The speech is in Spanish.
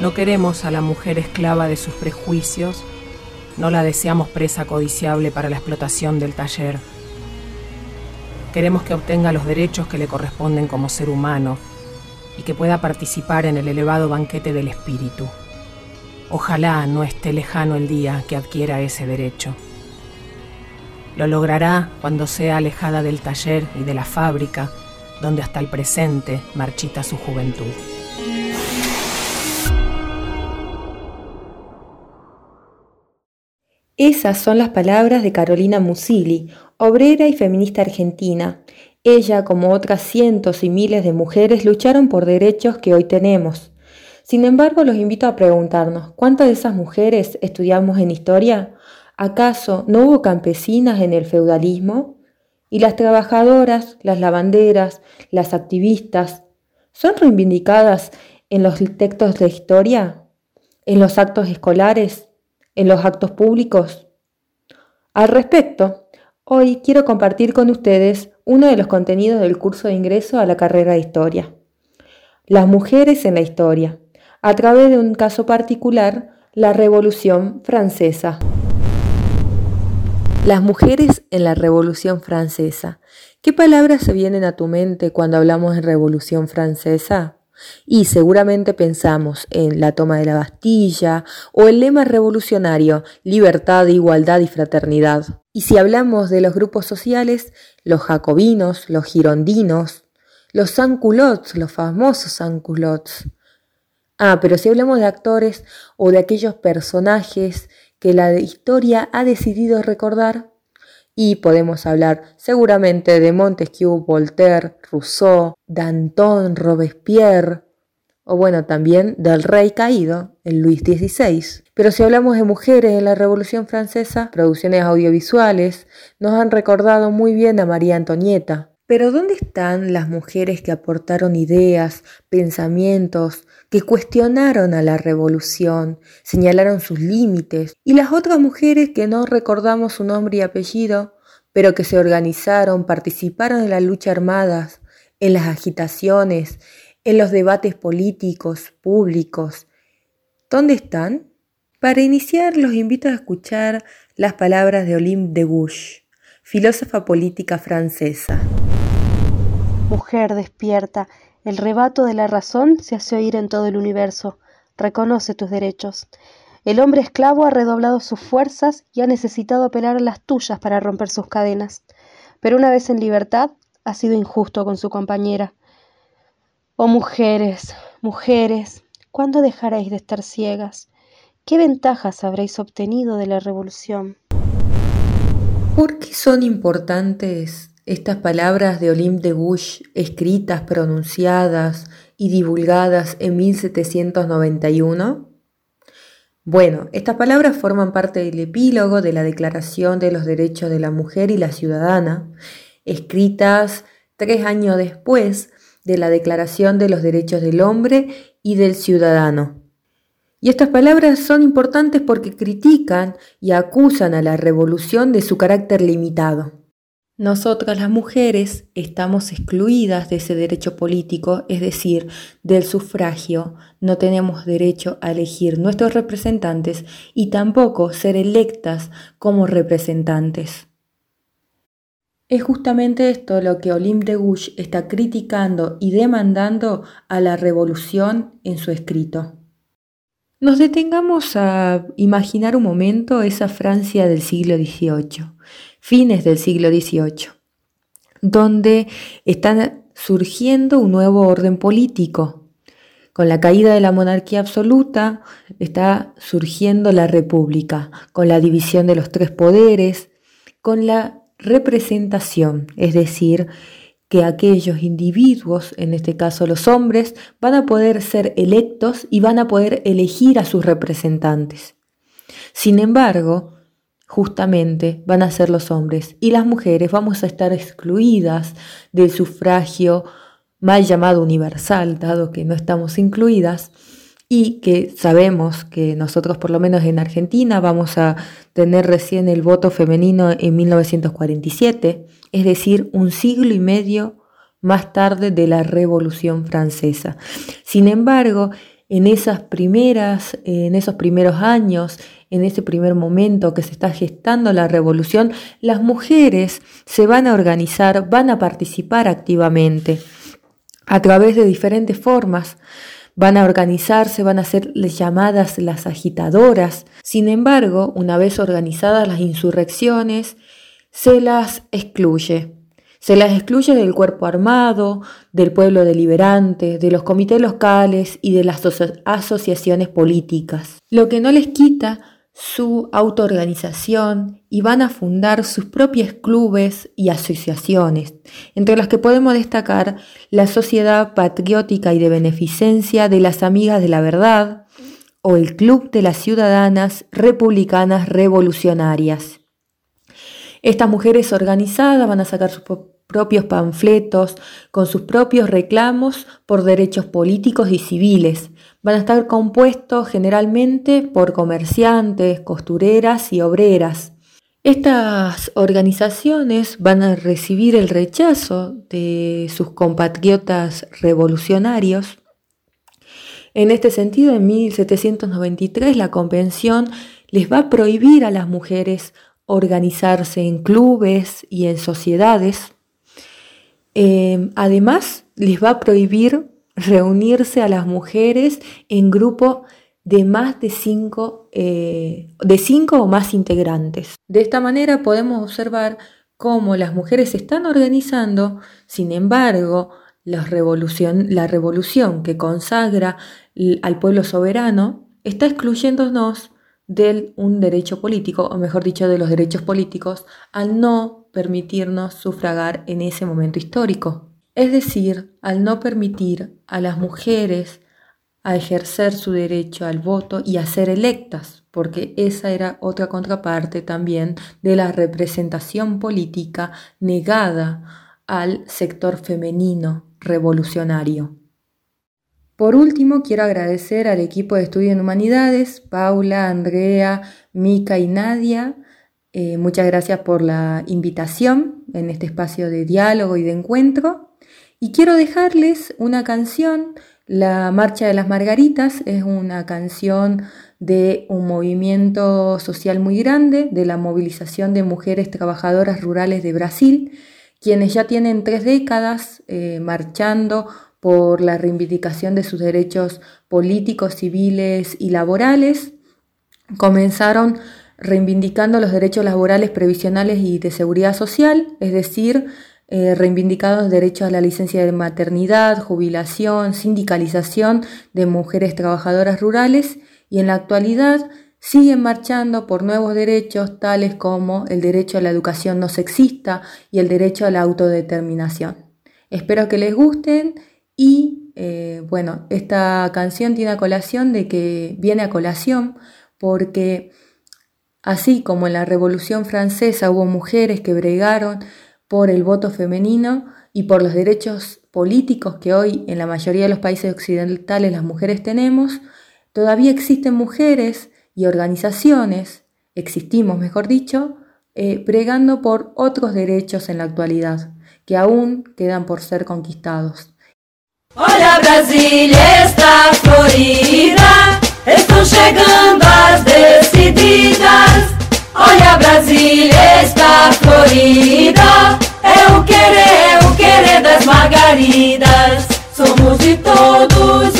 No queremos a la mujer esclava de sus prejuicios, no la deseamos presa codiciable para la explotación del taller. Queremos que obtenga los derechos que le corresponden como ser humano y que pueda participar en el elevado banquete del espíritu. Ojalá no esté lejano el día que adquiera ese derecho. Lo logrará cuando sea alejada del taller y de la fábrica, donde hasta el presente marchita su juventud. Esas son las palabras de Carolina Musili, obrera y feminista argentina. Ella, como otras cientos y miles de mujeres, lucharon por derechos que hoy tenemos. Sin embargo, los invito a preguntarnos, ¿cuántas de esas mujeres estudiamos en historia? ¿Acaso no hubo campesinas en el feudalismo? ¿Y las trabajadoras, las lavanderas, las activistas, son reivindicadas en los textos de historia? ¿En los actos escolares? En los actos públicos. Al respecto, hoy quiero compartir con ustedes uno de los contenidos del curso de ingreso a la carrera de historia. Las mujeres en la historia, a través de un caso particular, la Revolución Francesa. Las mujeres en la Revolución Francesa. ¿Qué palabras se vienen a tu mente cuando hablamos de Revolución Francesa? Y seguramente pensamos en la toma de la Bastilla o el lema revolucionario libertad, igualdad y fraternidad. Y si hablamos de los grupos sociales, los jacobinos, los girondinos, los sanculots, los famosos sanculots. Ah, pero si hablamos de actores o de aquellos personajes que la historia ha decidido recordar, y podemos hablar seguramente de Montesquieu, Voltaire, Rousseau, Danton, Robespierre, o bueno, también del rey caído, el Luis XVI. Pero si hablamos de mujeres en la Revolución Francesa, producciones audiovisuales nos han recordado muy bien a María Antonieta. Pero ¿dónde están las mujeres que aportaron ideas, pensamientos, que cuestionaron a la revolución, señalaron sus límites, y las otras mujeres que no recordamos su nombre y apellido, pero que se organizaron, participaron en la lucha armada, en las agitaciones, en los debates políticos, públicos. ¿Dónde están? Para iniciar, los invito a escuchar las palabras de Olympe de Gouges, filósofa política francesa. Mujer despierta, el rebato de la razón se hace oír en todo el universo. Reconoce tus derechos. El hombre esclavo ha redoblado sus fuerzas y ha necesitado apelar a las tuyas para romper sus cadenas. Pero una vez en libertad, ha sido injusto con su compañera. Oh mujeres, mujeres, ¿cuándo dejaréis de estar ciegas? ¿Qué ventajas habréis obtenido de la revolución? ¿Por qué son importantes estas palabras de Olympe de Gouges, escritas, pronunciadas y divulgadas en 1791? Bueno, estas palabras forman parte del epílogo de la Declaración de los Derechos de la Mujer y la Ciudadana, escritas tres años después de la Declaración de los Derechos del Hombre y del Ciudadano. Y estas palabras son importantes porque critican y acusan a la revolución de su carácter limitado. Nosotras las mujeres estamos excluidas de ese derecho político, es decir, del sufragio, no tenemos derecho a elegir nuestros representantes y tampoco ser electas como representantes. Es justamente esto lo que Olympe de Gouges está criticando y demandando a la revolución en su escrito. Nos detengamos a imaginar un momento esa Francia del siglo XVIII fines del siglo XVIII, donde está surgiendo un nuevo orden político. Con la caída de la monarquía absoluta está surgiendo la república, con la división de los tres poderes, con la representación, es decir, que aquellos individuos, en este caso los hombres, van a poder ser electos y van a poder elegir a sus representantes. Sin embargo, justamente van a ser los hombres y las mujeres vamos a estar excluidas del sufragio mal llamado universal, dado que no estamos incluidas y que sabemos que nosotros por lo menos en Argentina vamos a tener recién el voto femenino en 1947, es decir, un siglo y medio más tarde de la Revolución Francesa. Sin embargo, en esas primeras, en esos primeros años, en ese primer momento que se está gestando la revolución, las mujeres se van a organizar, van a participar activamente a través de diferentes formas. Van a organizarse, van a ser llamadas las agitadoras. Sin embargo, una vez organizadas las insurrecciones, se las excluye. Se las excluye del cuerpo armado, del pueblo deliberante, de los comités locales y de las asociaciones políticas. Lo que no les quita su autoorganización y van a fundar sus propios clubes y asociaciones, entre las que podemos destacar la Sociedad Patriótica y de Beneficencia de las Amigas de la Verdad o el Club de las Ciudadanas Republicanas Revolucionarias. Estas mujeres organizadas van a sacar sus propios panfletos con sus propios reclamos por derechos políticos y civiles. Van a estar compuestos generalmente por comerciantes, costureras y obreras. Estas organizaciones van a recibir el rechazo de sus compatriotas revolucionarios. En este sentido, en 1793 la Convención les va a prohibir a las mujeres organizarse en clubes y en sociedades. Em, además, les va a prohibir reunirse a las mujeres en grupo de más de cinco, eh, de cinco o más integrantes. De esta manera podemos observar cómo las mujeres se están organizando, sin embargo, la revolución, la revolución que consagra al pueblo soberano está excluyéndonos de un derecho político, o mejor dicho, de los derechos políticos, al no permitirnos sufragar en ese momento histórico. Es decir, al no permitir a las mujeres a ejercer su derecho al voto y a ser electas, porque esa era otra contraparte también de la representación política negada al sector femenino revolucionario. Por último, quiero agradecer al equipo de estudio en humanidades, Paula, Andrea, Mica y Nadia. Eh, muchas gracias por la invitación en este espacio de diálogo y de encuentro. Y quiero dejarles una canción, La Marcha de las Margaritas, es una canción de un movimiento social muy grande, de la movilización de mujeres trabajadoras rurales de Brasil, quienes ya tienen tres décadas eh, marchando por la reivindicación de sus derechos políticos, civiles y laborales. Comenzaron reivindicando los derechos laborales previsionales y de seguridad social, es decir, eh, reivindicados derechos a la licencia de maternidad, jubilación, sindicalización de mujeres trabajadoras rurales y en la actualidad siguen marchando por nuevos derechos tales como el derecho a la educación no sexista y el derecho a la autodeterminación. Espero que les gusten y eh, bueno, esta canción tiene colación de que viene a colación porque así como en la Revolución Francesa hubo mujeres que bregaron por el voto femenino y por los derechos políticos que hoy en la mayoría de los países occidentales las mujeres tenemos, todavía existen mujeres y organizaciones, existimos mejor dicho, eh, bregando por otros derechos en la actualidad, que aún quedan por ser conquistados. Olha, Brasília está florida, estão chegando as decididas. Olha, Brasília está florida, é o querer, é o querer das margaridas. Somos de todos